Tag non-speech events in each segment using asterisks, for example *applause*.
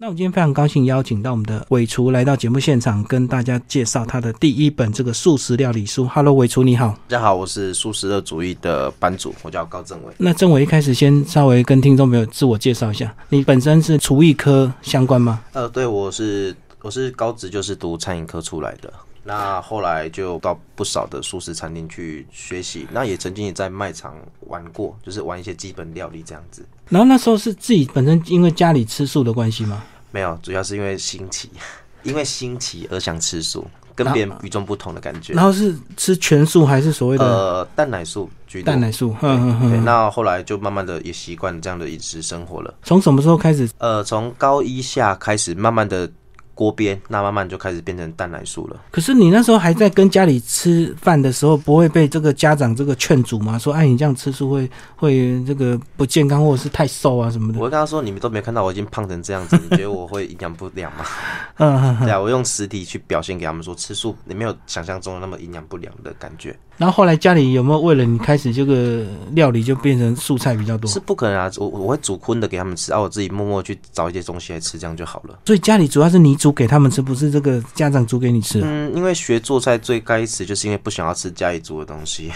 那我们今天非常高兴邀请到我们的伟厨来到节目现场，跟大家介绍他的第一本这个素食料理书。Hello，伟厨你好。大家好，我是素食的主义的班主，我叫高正伟。那正伟一开始先稍微跟听众朋友自我介绍一下，你本身是厨艺科相关吗？呃，对，我是我是高职就是读餐饮科出来的，那后来就到不少的素食餐厅去学习，那也曾经也在卖场玩过，就是玩一些基本料理这样子。然后那时候是自己本身因为家里吃素的关系吗？没有，主要是因为新奇，*laughs* 因为新奇而想吃素，跟别人与众不同的感觉。然后是吃全素还是所谓的呃蛋奶素居多？蛋奶素？对嗯嗯对，嗯。那后来就慢慢的也习惯这样的饮食生活了。从什么时候开始？呃，从高一下开始，慢慢的锅边，那慢慢就开始变成蛋奶素了。可是你那时候还在跟家里吃饭的时候，不会被这个家长这个劝阻吗？说，哎，你这样吃素会会这个不健康，或者是太瘦啊什么的我。会跟他说：“你们都没看到我已经胖成这样子，你觉得我会营养不良吗 *laughs* 嗯嗯？”嗯。对啊，我用实体去表现给他们说，吃素你没有想象中的那么营养不良的感觉，然后后来家里有没有为了你开始这个料理就变成素菜比较多？是不可能啊！我我会煮荤的给他们吃，啊，我自己默默去找一些东西来吃，这样就好了。所以家里主要是你煮给他们吃，不是这个家长煮给你吃啊。嗯，因为学做菜最开始就是因为不想要吃家里煮的东西，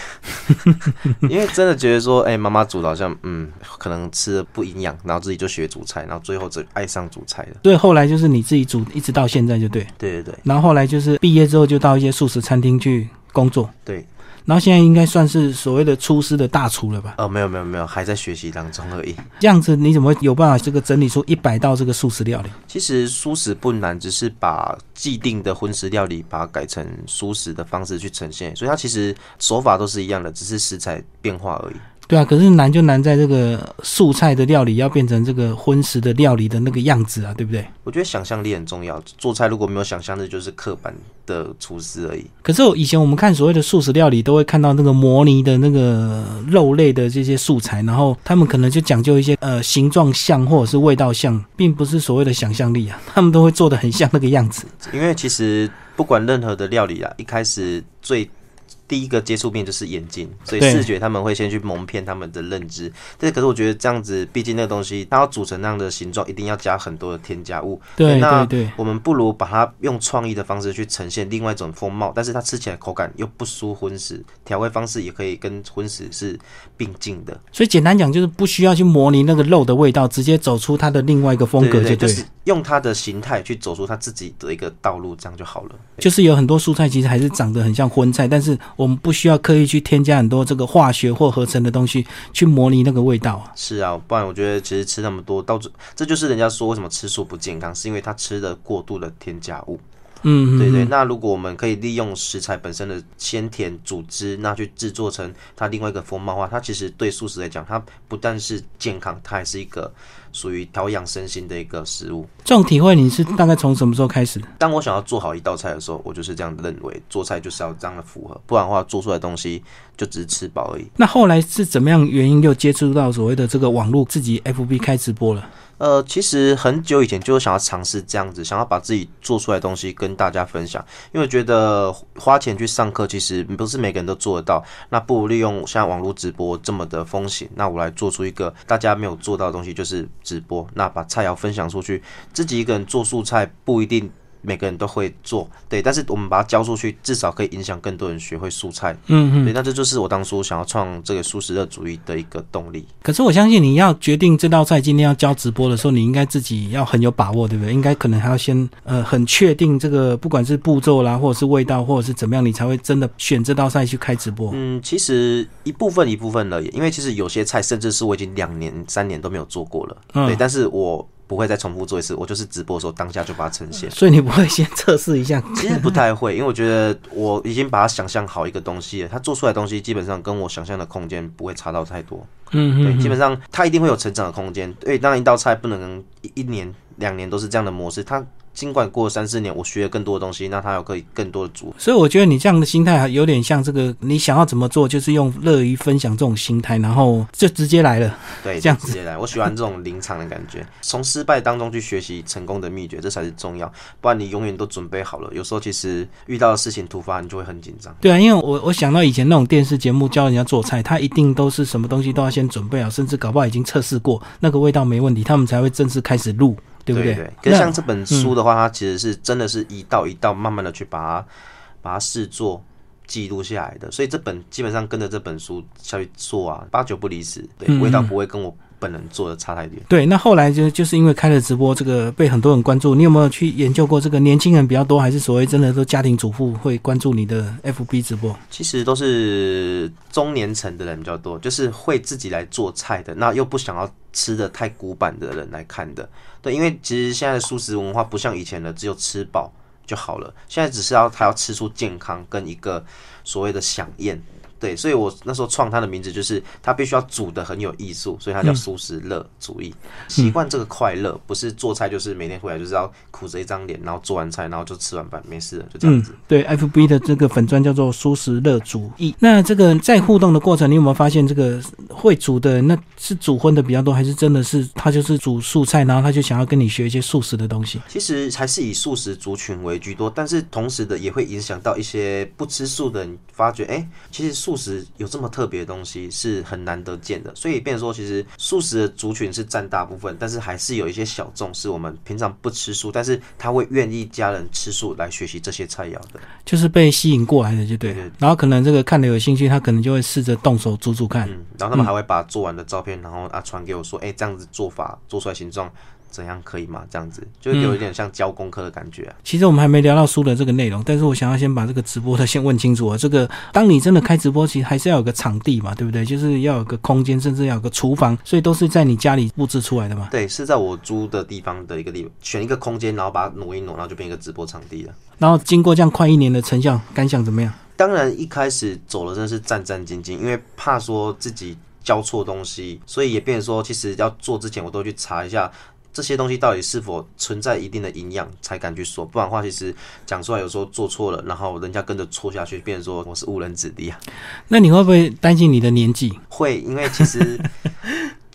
*laughs* 因为真的觉得说，哎、妈妈煮的好像嗯，可能吃的不营养，然后自己就学煮菜，然后最后就爱上煮菜了。所以后来就是你自己煮，一直到现在就对。对对对然后后来就是毕业之后就到一些素食餐厅去工作，对，然后现在应该算是所谓的厨师的大厨了吧？哦，没有没有没有，还在学习当中而已。这样子你怎么会有办法这个整理出一百道这个素食料理？其实素食不难，只是把既定的荤食料理把它改成素食的方式去呈现，所以它其实手法都是一样的，只是食材变化而已。对啊，可是难就难在这个素菜的料理要变成这个荤食的料理的那个样子啊，对不对？我觉得想象力很重要，做菜如果没有想象力，就是刻板的厨师而已。可是我以前我们看所谓的素食料理，都会看到那个模拟的那个肉类的这些素材，然后他们可能就讲究一些呃形状像或者是味道像，并不是所谓的想象力啊，*laughs* 他们都会做的很像那个样子。因为其实不管任何的料理啊，一开始最第一个接触面就是眼睛，所以视觉他们会先去蒙骗他们的认知。但是可是我觉得这样子，毕竟那个东西它要组成那样的形状，一定要加很多的添加物。对那对对，我们不如把它用创意的方式去呈现另外一种风貌，但是它吃起来口感又不输荤食，调味方式也可以跟荤食是并进的。所以简单讲就是不需要去模拟那个肉的味道，直接走出它的另外一个风格就是用它的形态去走出它自己的一个道路，这样就好了。就是有很多蔬菜其实还是长得很像荤菜，但是我们不需要刻意去添加很多这个化学或合成的东西去模拟那个味道啊。是啊，不然我觉得其实吃那么多，到这这就是人家说为什么吃素不健康，是因为他吃的过度的添加物。嗯，对对，嗯那如果我们可以利用食材本身的鲜甜组织，那去制作成它另外一个风貌的话，它其实对素食来讲，它不但是健康，它还是一个属于调养身心的一个食物。这种体会你是大概从什么时候开始？当我想要做好一道菜的时候，我就是这样认为，做菜就是要这样的符合，不然的话做出来的东西就只是吃饱而已。那后来是怎么样原因又接触到所谓的这个网络自己 FB 开直播了？呃，其实很久以前就想要尝试这样子，想要把自己做出来的东西跟大家分享，因为觉得花钱去上课其实不是每个人都做得到，那不如利用像网络直播这么的风险，那我来做出一个大家没有做到的东西，就是直播，那把菜肴分享出去，自己一个人做素菜不一定。每个人都会做，对，但是我们把它教出去，至少可以影响更多人学会素菜，嗯嗯对，那这就是我当初想要创这个素食热主义的一个动力。可是我相信你要决定这道菜今天要教直播的时候，你应该自己要很有把握，对不对？应该可能还要先呃很确定这个不管是步骤啦，或者是味道，或者是怎么样，你才会真的选这道菜去开直播。嗯，其实一部分一部分而已，因为其实有些菜甚至是我已经两年、三年都没有做过了，嗯对，但是我不会再重复做一次，我就是直播的时候当下就把它呈现。所以你不会先测试一下？其实不太会，因为我觉得我已经把它想象好一个东西了，它做出来的东西基本上跟我想象的空间不会差到太多。对，嗯嗯基本上它一定会有成长的空间。对，当然一道菜不能一一年、两年都是这样的模式，它尽管过了三四年，我学了更多的东西，那它有可以更多的组。所以我觉得你这样的心态还有点像这个，你想要怎么做，就是用乐于分享这种心态，然后就直接来了。对，这样直接来。我喜欢这种临场的感觉，从失败当中去学习成功的秘诀，这才是重要。不然你永远都准备好了，有时候其实遇到的事情突发，你就会很紧张。对啊，因为我我想到以前那种电视节目教人家做菜，他一定都是什么东西都要先准备好，甚至搞不好已经测试过那个味道没问题，他们才会正式开始录。对不对对？可是像这本书的话，它其实是真的是一道一道慢慢的去把它把它视作记录下来的，所以这本基本上跟着这本书下去做啊，八九不离十，对，嗯味道不会跟我本人做的差太远。对，那后来就就是因为开了直播，这个被很多人关注。你有没有去研究过这个年轻人比较多，还是所谓真的都家庭主妇会关注你的 FB 直播？其实都是中年层的人比较多，就是会自己来做菜的，那又不想要吃的太古板的人来看的。对，因为其实现在的素食文化不像以前的只有吃饱就好了，现在只是要他要吃出健康跟一个所谓的享宴。对，所以我那时候创它的名字就是它必须要煮的很有艺术，所以它叫素食乐主义。习惯这个快乐，不是做菜就是每天回来就是要苦着一张脸，然后做完菜，然后就吃完饭没事了，就这样子。对，FB 的这个粉砖叫做“舒适乐主义”。那这个在互动的过程，你有没有发现这个会煮的那是煮荤的比较多，还是真的是他就是煮素菜，然后他就想要跟你学一些素食的东西？其实还是以素食族群为居多，但是同时的也会影响到一些不吃素的人，发觉哎、诶其实素食有这么特别的东西是很难得见的，所以变成说其实素食的族群是占大部分，但是还是有一些小众是我们平常不吃素，但是他会愿意家人吃素来学习这些菜肴的。就是被吸引过来的，就对了对对。然后可能这个看了有兴趣，他可能就会试着动手煮煮看。嗯，然后他们还会把做完的照片，然后啊传给我说，哎、这样子做法做出来形状怎样可以吗？这样子就有一点像教功课的感觉、啊。其实我们还没聊到书的这个内容，但是我想要先把这个直播的先问清楚啊。这个，当你真的开直播，其实还是要有个场地嘛，对不对？就是要有个空间，甚至要有个厨房，所以都是在你家里布置出来的嘛。对，是在我租的地方的一个地方，选一个空间，然后把它挪一挪，然后就变一个直播场地了。然后经过这样快一年的成效，感想怎么样？当然一开始走了真的是战战兢兢，因为怕说自己教错东西，所以也变成说，其实要做之前我都去查一下。这些东西到底是否存在一定的营养，才敢去说。不然的话，其实讲出来有时候做错了，然后人家跟着错下去，变成说我是误人子弟啊。那你会不会担心你的年纪？会，因为其实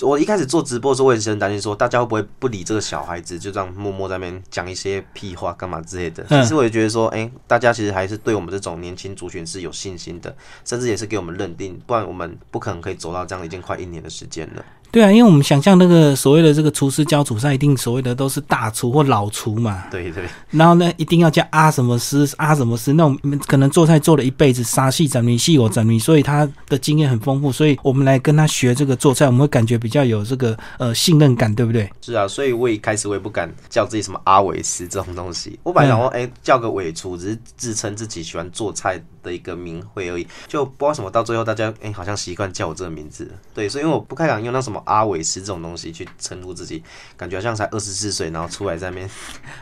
我一开始做直播的时候，我也是很担心说，大家会不会不理这个小孩子，就这样默默在那边讲一些屁话干嘛之类的。嗯其实我也觉得说，哎、大家其实还是对我们这种年轻族群是有信心的，甚至也是给我们认定，不然我们不可能可以走到这样已经快一年的时间了。对啊，因为我们想象那个所谓的这个厨师教煮菜，一定所谓的都是大厨或老厨嘛。对对，然后呢，一定要叫阿什么师阿什么师，那种可能做菜做了一辈子，沙细整米细我整米，所以他的经验很丰富，所以我们来跟他学这个做菜，我们会感觉比较有这个呃信任感，对不对？是啊，所以我一开始我也不敢叫自己什么阿伟师这种东西。我本来想说，哎、叫个伟厨，只是自称自己喜欢做菜的一个名讳而已。就不知道为什么到最后大家哎、好像习惯叫我这个名字。对，所以因为我不太敢用那什么阿伟斯这种东西去称呼自己，感觉好像才二十四岁，然后出来在那边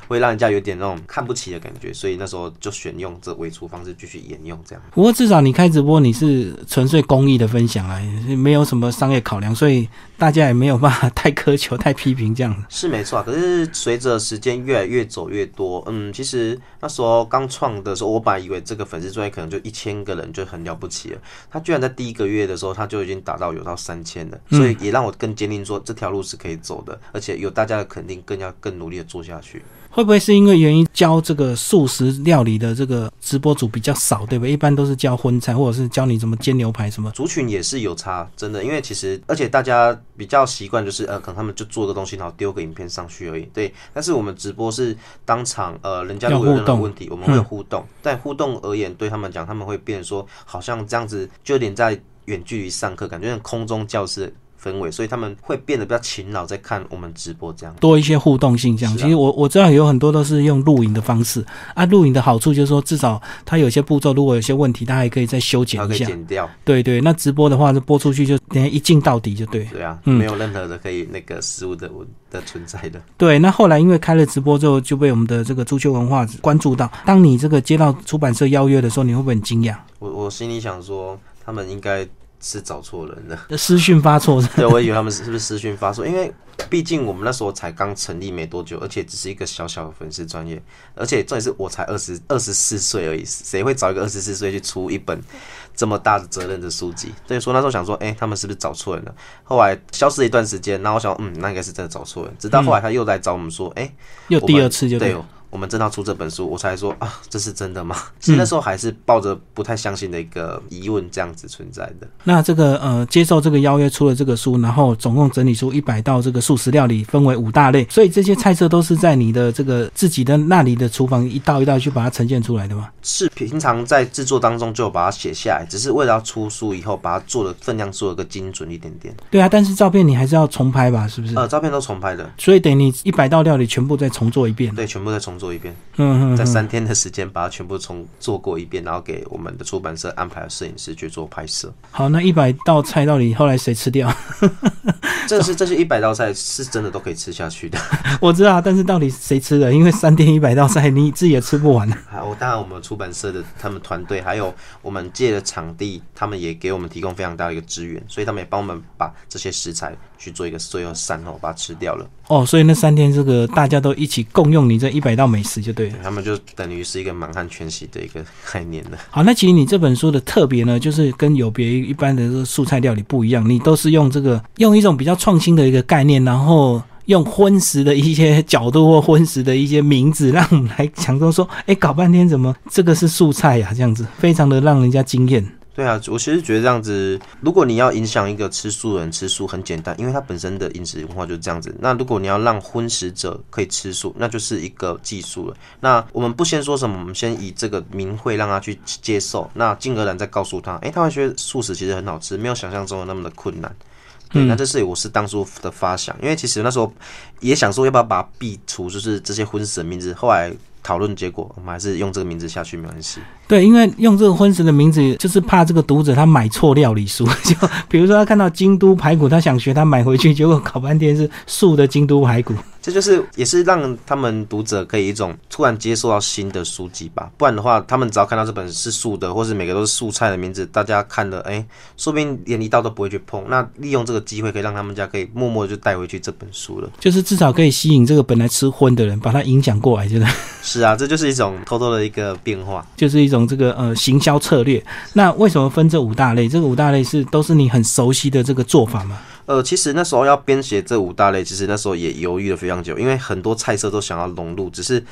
会让人家有点那种看不起的感觉。所以那时候就选用这伪出方式继续沿用这样。不过至少你开直播，你是纯粹公益的分享啊，没有什么商业考量，所以大家也没有办法 *laughs* 太苛求、太批评这样。是没错啊，可是随着时间越来越走越多，嗯，其实那时候刚创的时候，我本来以为这个粉丝专业可能就一千个人就很了不起了，他居然在第一个月的时候他就已经达到有到三千了，所以也让我更坚定说这条路是可以走的，而且有大家的肯定，更要更努力的做下去。会不会是因为原因教这个素食料理的这个直播主比较少，对吧？一般都是教荤菜，或者是教你怎么煎牛排什么。族群也是有差，真的，因为其实而且大家比较习惯就是呃，可能他们就做个东西，然后丢个影片上去而已，对。但是我们直播是当场呃，人家如果有有互动任何问题，我们会互动，但互动而言对他们讲，他们会变说好像这样子，就有点在远距离上课，感觉像空中教室。氛围，所以他们会变得比较勤劳，在看我们直播这样。多一些互动性，这样。啊其实我我知道有很多都是用录影的方式啊。录影的好处就是说，至少它有些步骤，如果有些问题，它还可以再修剪它可以一下。剪掉，对对，那直播的话，就播出去就等于一镜到底就对。对啊，嗯没有任何的可以那个失误的的存在的。对，那后来因为开了直播之后，就被我们的这个足球文化关注到。当你这个接到出版社邀约的时候，你会不会很惊讶？我我心里想说，他们应该是找错人了。*laughs* 私讯发错是吧 *laughs* 对，我以为他们是是不是私讯发错，因为毕竟我们那时候才刚成立没多久，而且只是一个小小的粉丝专业，而且重点是我才二十二十四岁而已，谁会找一个二十四岁去出一本这么大的责任的书籍？所以说那时候想说，哎、他们是不是找错人了？后来消失了一段时间，然后我想，嗯，那应该是真的找错人。直到后来他又来找我们说，哎、又第二次就对对，我们真的要出这本书，我才说啊，这是真的吗？*laughs* 其实那时候还是抱着不太相信的一个疑问，这样子存在的。那这个呃，接受这个邀约出了这个书，然后总共整理出一百道这个素食料理，分为五大类，所以这些菜色都是在你的这个自己的那里的厨房一道一道去把它呈现出来的吗？是平常在制作当中就有把它写下来，只是为了要出书以后，把它做的分量做的更精准一点点。对啊，但是照片你还是要重拍吧，是不是？呃，照片都重拍的，所以等你一百道料理全部再重做一遍。对，全部再重做一遍。嗯嗯，在三天的时间把它全部重做过一遍，然后给我们的出版社安排了摄影师去做拍摄。好，那一百道菜到底后来谁吃掉？*laughs* 这是这是一百道菜是真的都可以吃下去的。*laughs* 我知道，但是到底谁吃的？因为三天一百道菜，你自己也吃不完。好，当然我们出版社的他们团队，还有我们借的场地，他们也给我们提供非常大的一个资源，所以他们也帮我们把这些食材去做一个最后善后，把它吃掉了。哦，所以那三天这个大家都一起共用你这一百道美食就对了。他们就等于是一个满汉全席的一个概念了。好，那其实你这本书的特别呢，就是跟有别于一般的这个素菜料理不一样，你都是用这个用一种比较创新的一个概念，然后用荤食的一些角度或荤食的一些名字，让我们来强调说，哎，搞半天怎么这个是素菜呀？这样子非常的让人家惊艳。对啊，我其实觉得这样子，如果你要影响一个吃素的人吃素，很简单，因为他本身的饮食文化就是这样子。那如果你要让荤食者可以吃素，那就是一个技术了。那我们不先说什么，我们先以这个名讳让他去接受，那进而然再告诉他，诶，他会觉得素食其实很好吃，没有想象中的那么的困难。对，那这是我是当初的发想，因为其实那时候也想说要不要把它避除，就是这些荤食的名字，后来。讨论结果，我们还是用这个名字下去没关系。对，因为用这个荤食的名字，就是怕这个读者他买错料理书。*laughs* 就比如说他看到京都排骨，他想学，他买回去，结果搞半天是素的京都排骨。这就是也是让他们读者可以一种突然接受到新的书籍吧。不然的话，他们只要看到这本是素的，或是每个都是素菜的名字，大家看了，哎，说不定连一道都不会去碰。那利用这个机会，可以让他们家可以默默就带回去这本书了。就是至少可以吸引这个本来吃荤的人，把他影响过来，真的。是啊，这就是一种偷偷的一个变化，就是一种这个呃行销策略。那为什么分这五大类？这个五大类是都是你很熟悉的这个做法吗？呃，其实那时候要编写这五大类，其实那时候也犹豫了非常久，因为很多菜色都想要融入，只是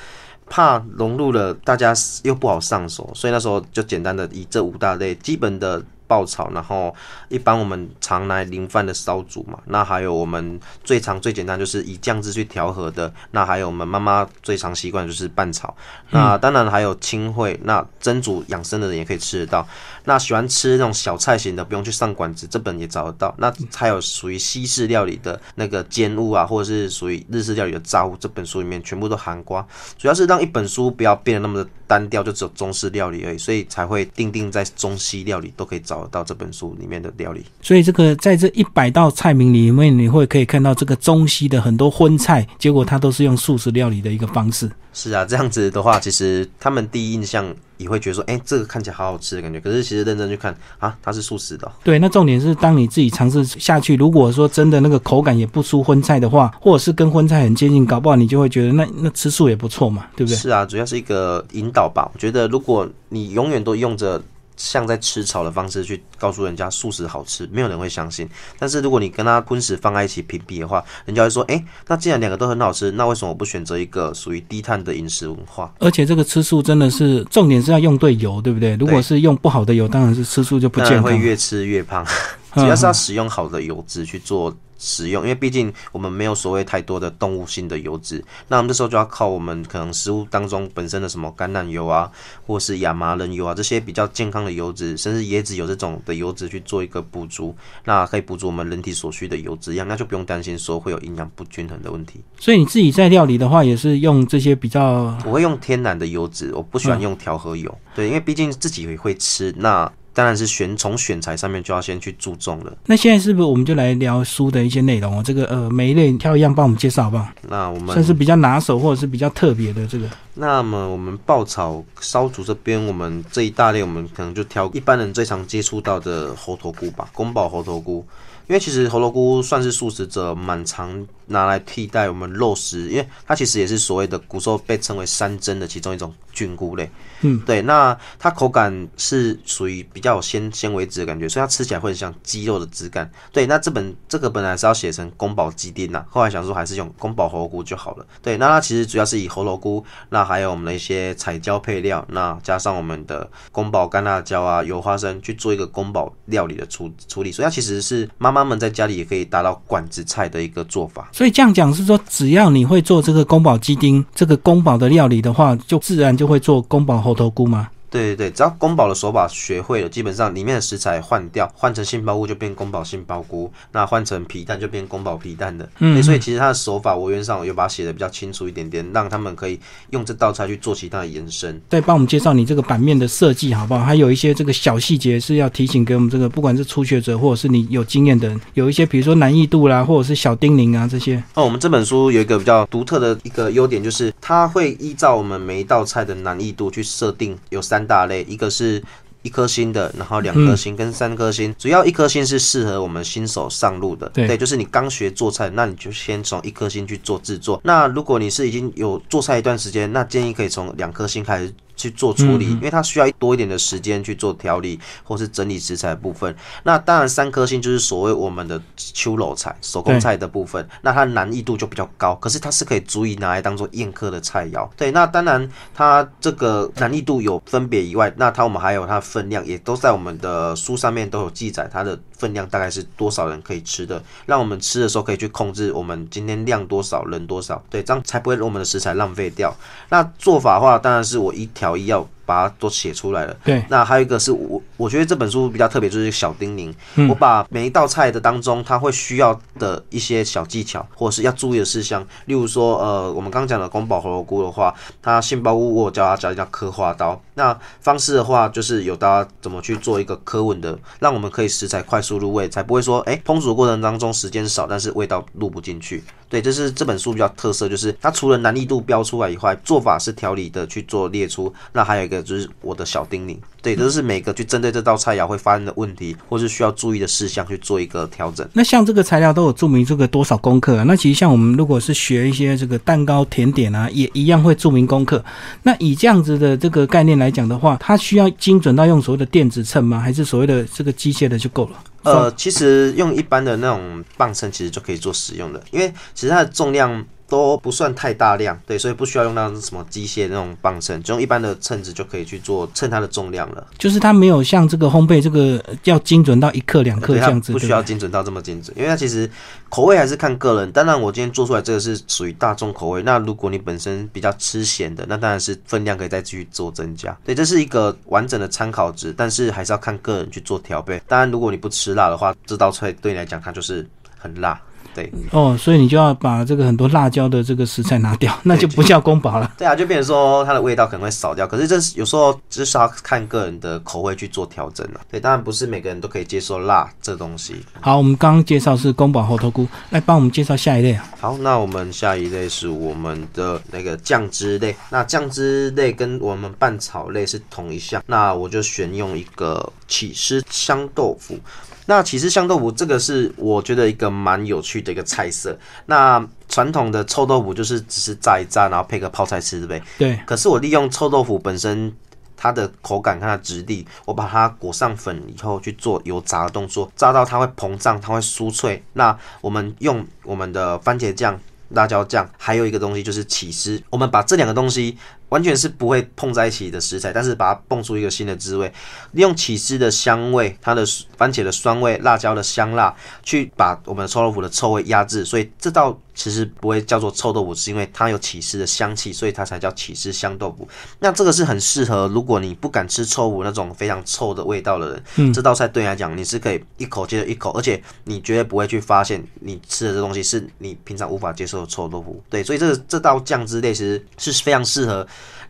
怕融入了大家又不好上手，所以那时候就简单的以这五大类基本的。爆炒，然后一般我们常来淋饭的烧煮嘛，那还有我们最常最简单就是以酱汁去调和的，那还有我们妈妈最常习惯就是拌炒，那当然还有清烩，那蒸煮养生的人也可以吃得到，那喜欢吃那种小菜型的，不用去上馆子，这本也找得到。那还有属于西式料理的那个煎物啊，或者是属于日式料理的炸物，这本书里面全部都含瓜，主要是让一本书不要变得那么的单调，就只有中式料理而已，所以才会定定在中西料理都可以找。得到这本书里面的料理，所以这个在这一百道菜名里面，你会可以看到这个中西的很多荤菜，结果它都是用素食料理的一个方式。是啊，这样子的话，其实他们第一印象也会觉得说，哎，这个看起来好好吃的感觉。可是其实认真去看啊，它是素食的。对，那重点是当你自己尝试下去，如果说真的那个口感也不输荤菜的话，或者是跟荤菜很接近，搞不好你就会觉得那那吃素也不错嘛，对不对？是啊，主要是一个引导吧。我觉得如果你永远都用着。像在吃草的方式去告诉人家素食好吃，没有人会相信。但是如果你跟他荤食放在一起评比的话，人家会说：哎，那既然两个都很好吃，那为什么我不选择一个属于低碳的饮食文化？而且这个吃素真的是重点是要用对油，对不对？如果是用不好的油，当然是吃素就不健康，会越吃越胖。*laughs* 主要是要使用好的油脂去做。使用，因为毕竟我们没有所谓太多的动物性的油脂，那我们这时候就要靠我们可能食物当中本身的什么橄榄油啊，或是亚麻仁油啊这些比较健康的油脂，甚至椰子油这种的油脂去做一个补足，那可以补足我们人体所需的油脂量，那就不用担心说会有营养不均衡的问题。所以你自己在料理的话，也是用这些比较，我会用天然的油脂，我不喜欢用调和油，对，因为毕竟自己也会吃那。当然是选从选材上面就要先去注重了。那现在是不是我们就来聊书的一些内容哦？这个呃，每一类挑一样帮我们介绍好不好？那我们算是比较拿手或者是比较特别的这个。那么我们爆炒烧煮这边，我们这一大类我们可能就挑一般人最常接触到的猴头菇吧，宫保猴头菇。因为其实猴头菇算是素食者蛮常拿来替代我们肉食，因为它其实也是所谓的古时候被称为山珍的其中一种菌菇类。嗯，对，那它口感是属于比较有纤纤维质的感觉，所以它吃起来会很像鸡肉的质感。对，那这本这个本来是要写成宫保鸡丁呐，后来想说还是用宫保猴菇就好了。对，那它其实主要是以猴头菇，那还有我们的一些彩椒配料，那加上我们的宫保干辣椒啊、油花生去做一个宫保料理的处处理，所以它其实是妈妈们在家里也可以达到管子菜的一个做法。所以这样讲是说，只要你会做这个宫保鸡丁这个宫保的料理的话，就自然就会做宫保猴头菇吗？对对对，只要宫保的手法学会了，基本上里面的食材换掉，换成杏鲍菇就变宫保杏鲍菇，那换成皮蛋就变宫保皮蛋的。嗯对，所以其实它的手法我原上我有把它写的比较清楚一点点，让他们可以用这道菜去做其他的延伸。对帮我们介绍你这个版面的设计好不好？还有一些这个小细节是要提醒给我们这个，不管是初学者或者是你有经验的人，有一些比如说难易度啦，或者是小叮咛啊这些。哦，我们这本书有一个比较独特的一个优点，就是它会依照我们每一道菜的难易度去设定，有三大类，一个是一颗星的，然后两颗星跟三颗星，主要一颗星是适合我们新手上路的，对就是你刚学做菜，那你就先从一颗星去做制作。那如果你是已经有做菜一段时间，那建议可以从两颗星开始。去做处理，因为它需要多一点的时间去做调理或是整理食材的部分。那当然，三颗星就是所谓我们的秋楼菜、手工菜的部分，那它难易度就比较高，可是它是可以足以拿来当做宴客的菜肴。对，那当然它这个难易度有分别以外，那它我们还有它的分量，也都在我们的书上面都有记载，它的分量大概是多少人可以吃的，让我们吃的时候可以去控制我们今天量多少、人多少，对，这样才不会让我们的食材浪费掉。那做法的话，当然是我一条一要把它都写出来了。对，那还有一个是我我觉得这本书比较特别，就是小叮咛。嗯我把每一道菜的当中，它会需要的一些小技巧，或者是要注意的事项，例如说，呃，我们刚刚讲的宫保猴头菇的话，它杏鲍菇我教它教一叫刻花刀。那方式的话，就是有大家怎么去做一个刻纹的，让我们可以食材快速入味，才不会说，哎、烹煮的过程当中时间少，但是味道入不进去。对，这是这本书比较特色，就是它除了难易度标出来以外，做法是条理的去做列出。那还有一个就是我的小叮咛，对，这是每个去针对这道菜肴会发生的问题，或是需要注意的事项去做一个调整。那像这个材料都有注明这个多少功课啊？那其实像我们如果是学一些这个蛋糕、甜点啊，也一样会注明功课。那以这样子的这个概念来讲的话，它需要精准到用所谓的电子秤吗？还是所谓的这个机械的就够了？呃，其实用一般的那种磅秤其实就可以做使用的，因为其实它的重量都不算太大量，对，所以不需要用到什么机械那种磅秤，就用一般的秤子就可以去做称它的重量了。就是它没有像这个烘焙这个要精准到一克两克这样子，不需要精准到这么精准，因为它其实口味还是看个人。当然，我今天做出来这个是属于大众口味，那如果你本身比较吃咸的，那当然是分量可以再继续做增加。对，这是一个完整的参考值，但是还是要看个人去做调配。当然，如果你不吃辣的话，这道菜对你来讲它就是很辣。对哦，所以你就要把这个很多辣椒的这个食材拿掉，那就不叫宫保了。*laughs* 对啊，就变成说它的味道可能会少掉。可是这是有时候就是要看个人的口味去做调整了。对，当然不是每个人都可以接受辣这东西。好，我们刚刚介绍是宫保猴头菇，来帮我们介绍下一类啊。好，那我们下一类是我们的那个酱汁类。那酱汁类跟我们拌炒类是同一项，那我就选用一个起司香豆腐。那其实香豆腐这个是我觉得一个蛮有趣的一个菜色。那传统的臭豆腐就是只是炸一炸，然后配个泡菜吃，对不对？对，可是我利用臭豆腐本身它的口感、它的质地，我把它裹上粉以后去做油炸的动作，炸到它会膨胀，它会酥脆。那我们用我们的番茄酱、辣椒酱，还有一个东西就是起司，我们把这两个东西。完全是不会碰在一起的食材，但是把它蹦出一个新的滋味，利用起司的香味、它的番茄的酸味、辣椒的香辣，去把我们的臭豆腐的臭味压制。所以这道其实不会叫做臭豆腐，是因为它有起司的香气，所以它才叫起司香豆腐。那这个是很适合，如果你不敢吃臭腐那种非常臭的味道的人，嗯这道菜对你来讲你是可以一口接着一口，而且你绝对不会去发现你吃的这东西是你平常无法接受的臭豆腐。对，所以这个这道酱汁类其实是非常适合。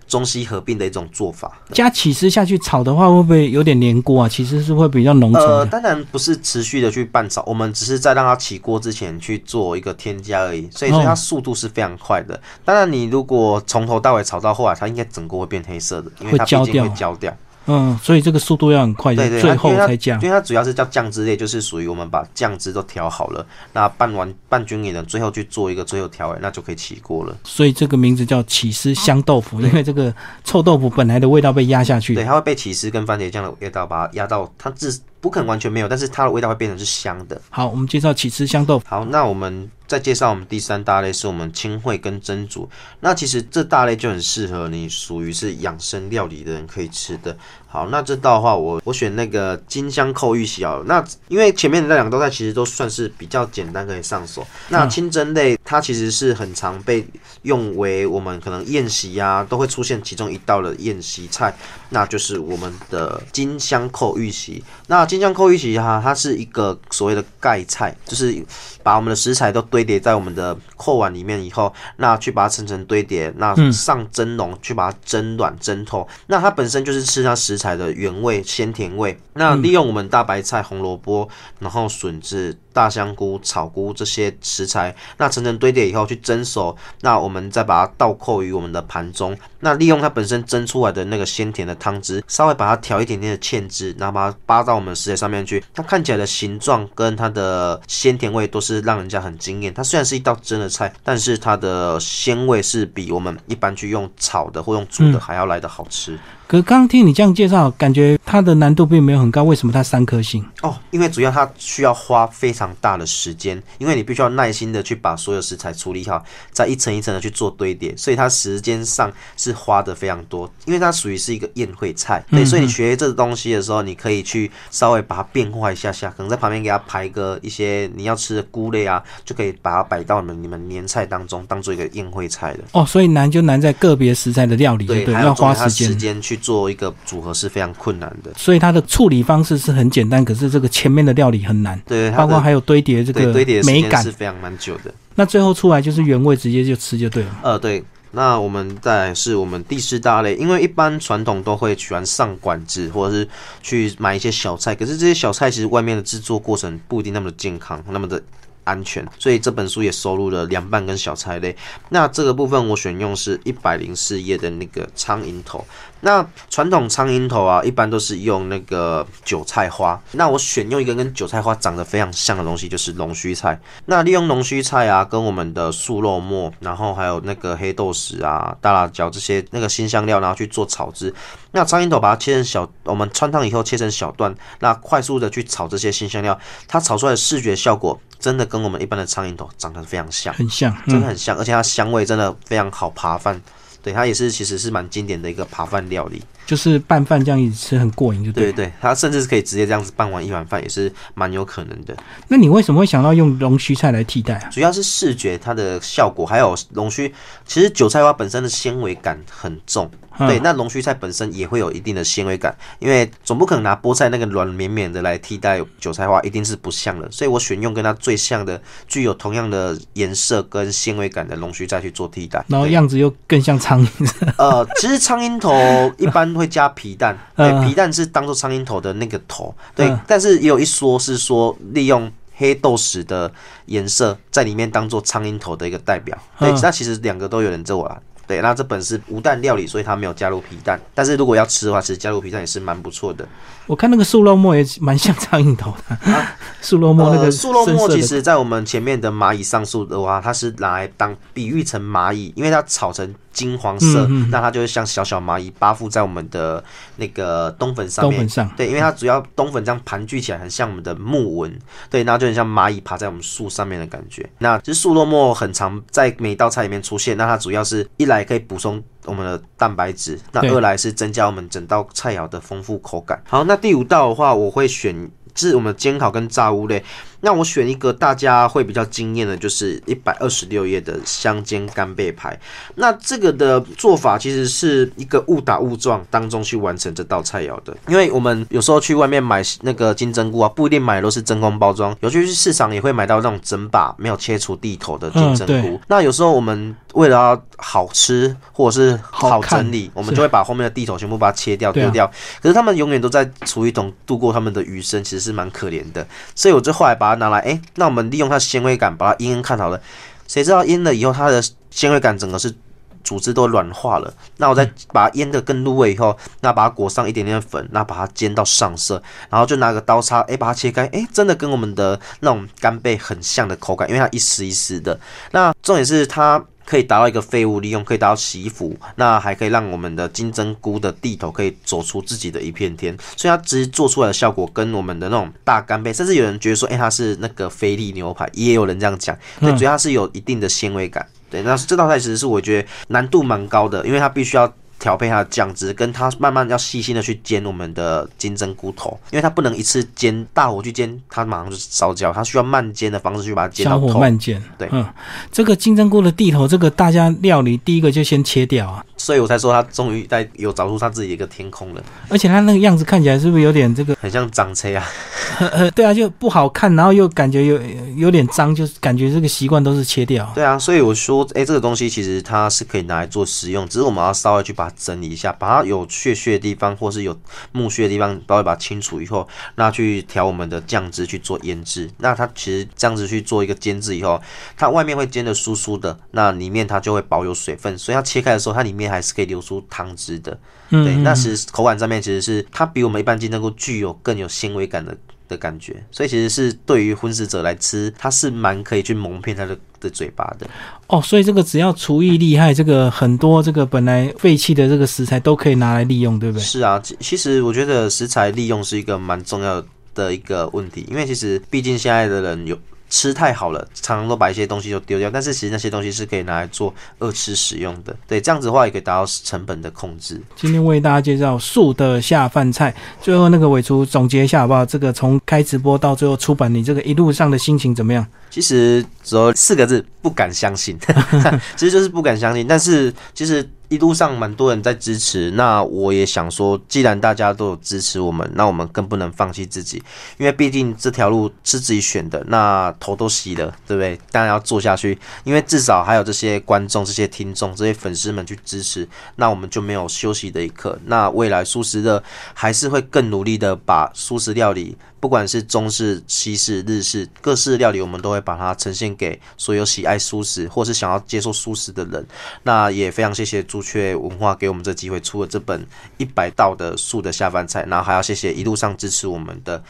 中西合并的一种做法，加起司下去炒的话，会不会有点粘锅啊？其实是会比较浓稠呃，的。当然不是持续的去拌炒，我们只是在让它起锅之前去做一个添加而已，所以说它速度是非常快的。当然，你如果从头到尾炒到后来，它应该整锅会变黑色的，因为它毕竟会焦掉会焦掉。嗯，所以这个速度要很快，对对，最后才降因。为它主要是叫酱汁类，就是属于我们把酱汁都调好了，那拌完拌均匀了，最后去做一个最后调味，那就可以起锅了。所以这个名字叫起司香豆腐，因为这个臭豆腐本来的味道被压下去。对，它会被起司跟番茄酱的味道把它压到，它至不可能完全没有，但是它的味道会变成是香的。好，我们介绍起司香豆腐。好，那我们再介绍我们第三大类是我们清烩跟蒸煮。那其实这大类就很适合你属于是养生料理的人可以吃的。好，那这道的话，我我选那个金香扣玉喜好了。那因为前面的那两道菜其实都算是比较简单可以上手。那清蒸类它其实是很常被用为我们可能宴席啊都会出现其中一道的宴席菜，那就是我们的金香扣玉席。那金香扣玉席哈，它是一个所谓的盖菜，就是把我们的食材都堆叠在我们的扣碗里面以后，那去把它层层堆叠，那上蒸笼去把它蒸软蒸透。那它本身就是吃它食材的原味鲜甜味。那利用我们大白菜、红萝卜，然后笋子。大香菇、草菇这些食材，那层层堆叠以后去蒸熟，那我们再把它倒扣于我们的盘中，那利用它本身蒸出来的那个鲜甜的汤汁，稍微把它调一点点的芡汁，然后把它扒到我们食材上面去。它看起来的形状跟它的鲜甜味都是让人家很惊艳。它虽然是一道蒸的菜，但是它的鲜味是比我们一般去用炒的或用煮的还要来的好吃。可刚刚听你这样介绍，感觉它的难度并没有很高，为什么它三颗星？哦，因为主要它需要花非常大的时间，因为你必须要耐心的去把所有食材处理好，再一层一层的去做堆叠，所以它时间上是花的非常多。因为它属于是一个宴会菜，对，所以你学这个东西的时候，你可以去稍微把它变化一下下，可能在旁边给它排个一些你要吃的菇类啊，就可以把它摆到你们你们年菜当中，当做一个宴会菜的。哦，所以难就难在个别食材的料理，对，还要花。时间去做一个组合是非常困难的。所以它的处理方式是很简单，可是这个前面的料理很难。对，包括还有堆叠这个堆叠美感是非常蛮久的。那最后出来就是原味，直接就吃就对了。呃，对。那我们再是我们第四大类，因为一般传统都会喜欢上馆子，或者是去买一些小菜，可是这些小菜其实外面的制作过程不一定那么的健康，那么的。安全，所以这本书也收录了凉拌跟小菜类。那这个部分我选用是一百零四页的那个苍蝇头。那传统苍蝇头啊，一般都是用那个韭菜花。那我选用一个跟韭菜花长得非常像的东西，就是龙须菜。那利用龙须菜啊，跟我们的素肉末，然后还有那个黑豆豉啊、大辣椒这些那个新香料，然后去做炒汁。那苍蝇头把它切成小，我们穿烫以后切成小段，那快速的去炒这些新香料，它炒出来的视觉效果真的跟我们一般的苍蝇头长得非常像，很像，真的很像，而且它香味真的非常好扒饭。对，它也是其实是蛮经典的一个扒饭料理，就是拌饭这样一直吃很过瘾，就对对。它甚至是可以直接这样子拌完一碗饭，也是蛮有可能的。那你为什么会想到用龙须菜来替代啊？主要是视觉它的效果，还有龙须，其实韭菜花本身的纤维感很重。对，那龙须菜本身也会有一定的纤维感，因为总不可能拿菠菜那个软绵绵的来替代韭菜花，一定是不像的。所以我选用跟它最像的、具有同样的颜色跟纤维感的龙须菜去做替代，然后样子又更像苍蝇。*laughs* 呃，其实苍蝇头一般会加皮蛋，对，*laughs* 皮蛋是当做苍蝇头的那个头，对。但是也有一说是说利用黑豆豉的颜色在里面当做苍蝇头的一个代表，对。那其实两个都有人做啊。对，那这本是无蛋料理，所以它没有加入皮蛋。但是如果要吃的话，其实加入皮蛋也是蛮不错的。我看那个素肉末也蛮像苍蝇头的。*laughs* 素肉末那个素肉末，其实在我们前面的蚂蚁上树的话，它是拿来当比喻成蚂蚁，因为它炒成金黄色，那它就会像小小蚂蚁扒附在我们的那个冬粉上面。冬粉上，对，因为它主要冬粉这样盘踞起来，很像我们的木纹，对，那就很像蚂蚁爬在我们树上面的感觉。那其实素肉末很常在每道菜里面出现，那它主要是一来可以补充。我们的蛋白质，那二来是增加我们整道菜肴的丰富口感。好，那第五道的话，我会选是我们煎烤跟炸物类。那我选一个大家会比较惊艳的，就是一百二十六页的香煎干贝排。那这个的做法其实是一个误打误撞当中去完成这道菜肴的，因为我们有时候去外面买那个金针菇啊，不一定买都是真空包装，尤其是市场也会买到那种整把没有切除地头的金针菇。那有时候我们为了要好吃或者是好整理，我们就会把后面的地头全部把它切掉丢掉。可是他们永远都在厨余桶度过他们的余生，其实是蛮可怜的。所以我就后来把。拿来，哎，那我们利用它的纤维感把它腌腌看好了，谁知道腌了以后它的纤维感整个是组织都软化了。那我再把它腌的更入味以后，那把它裹上一点点粉，那把它煎到上色，然后就拿个刀叉，哎，把它切开，哎，真的跟我们的那种干贝很像的口感，因为它一丝一丝的。那重点是它。可以达到一个废物利用，可以达到洗衣服，那还可以让我们的金针菇的地头可以走出自己的一片天，所以它其实做出来的效果跟我们的那种大干贝，甚至有人觉得说，哎，它是那个菲力牛排，也有人这样讲，对，主要它是有一定的纤维感，对，那这道菜其实是我觉得难度蛮高的，因为它必须要。调配它的酱汁，跟它慢慢要细心的去煎我们的金针菇头，因为它不能一次煎大火去煎，它马上就烧焦，它需要慢煎的方式去把它煎到小火慢煎。对，嗯，这个金针菇的地头，这个大家料理第一个就先切掉啊。所以我才说他终于在有找出他自己一个天空了，而且他那个样子看起来是不是有点这个很像脏车啊？*laughs* 对啊，就不好看，然后又感觉有有点脏，就是感觉这个习惯都是切掉。对啊，所以我说，哎，这个东西其实它是可以拿来做食用，只是我们要稍微去把它整理一下，把它有血血的地方或是有木屑的地方，稍微把它清除以后，那去调我们的酱汁去做腌制。那它其实这样子去做一个煎制以后，它外面会煎的酥酥的，那里面它就会保有水分，所以它切开的时候，它里面还是可以流出汤汁的，对，那其实口感上面其实是它比我们一般金针菇具有更有纤维感的的感觉，所以其实是对于荤食者来吃，它是蛮可以去蒙骗他的的嘴巴的。哦，所以这个只要厨艺厉害，这个很多这个本来废弃的这个食材都可以拿来利用，对不对？是啊，其实我觉得食材利用是一个蛮重要的一个问题，因为其实毕竟现在的人有。吃太好了，常常都把一些东西就丢掉，但是其实那些东西是可以拿来做二次使用的。对，这样子的话也可以达到成本的控制。今天为大家介绍素的下饭菜，最后那个尾厨总结一下好不好？这个从开直播到最后出版，你这个一路上的心情怎么样？其实只有四个字，不敢相信。*laughs* 其实就是不敢相信，但是其实。一路上蛮多人在支持，那我也想说，既然大家都有支持我们，那我们更不能放弃自己，因为毕竟这条路是自己选的，那头都洗了，对不对？当然要做下去，因为至少还有这些观众、这些听众、这些粉丝们去支持，那我们就没有休息的一刻。那未来素食的还是会更努力的把素食料理。不管是中式、西式、日式各式料理，我们都会把它呈现给所有喜爱素食或是想要接受素食的人。那也非常谢谢朱雀文化给我们这机会，出了这本一百道的素的下饭菜。然后还要谢谢一路上支持我们的。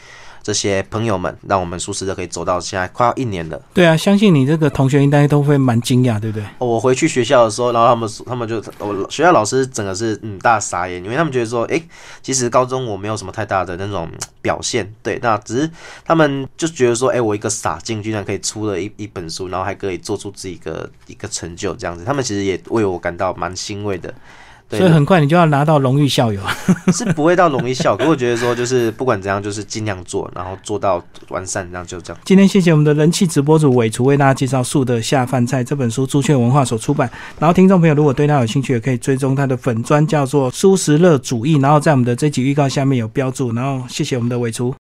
这些朋友们，让我们舒适的可以走到现在快要一年了。对啊，相信你这个同学应该都会蛮惊讶，对不对？我回去学校的时候，然后他们他们就我学校老师整个是嗯大傻眼，因为他们觉得说，哎，其实高中我没有什么太大的那种表现，对，那只是他们就觉得说，哎，我一个傻劲居然可以出了一一本书，然后还可以做出自己一个一个成就这样子，他们其实也为我感到蛮欣慰的。所以很快你就要拿到荣誉校友，*laughs* 是不会到荣誉校，可我觉得说就是不管怎样，就是尽量做，然后做到完善，这样就这样。今天谢谢我们的人气直播主伟厨为大家介绍《树的下饭菜》这本书，朱雀文化所出版。然后听众朋友如果对他有兴趣，也可以追踪他的粉砖，叫做“舒食乐主义”。然后在我们的这集预告下面有标注。然后谢谢我们的伟厨。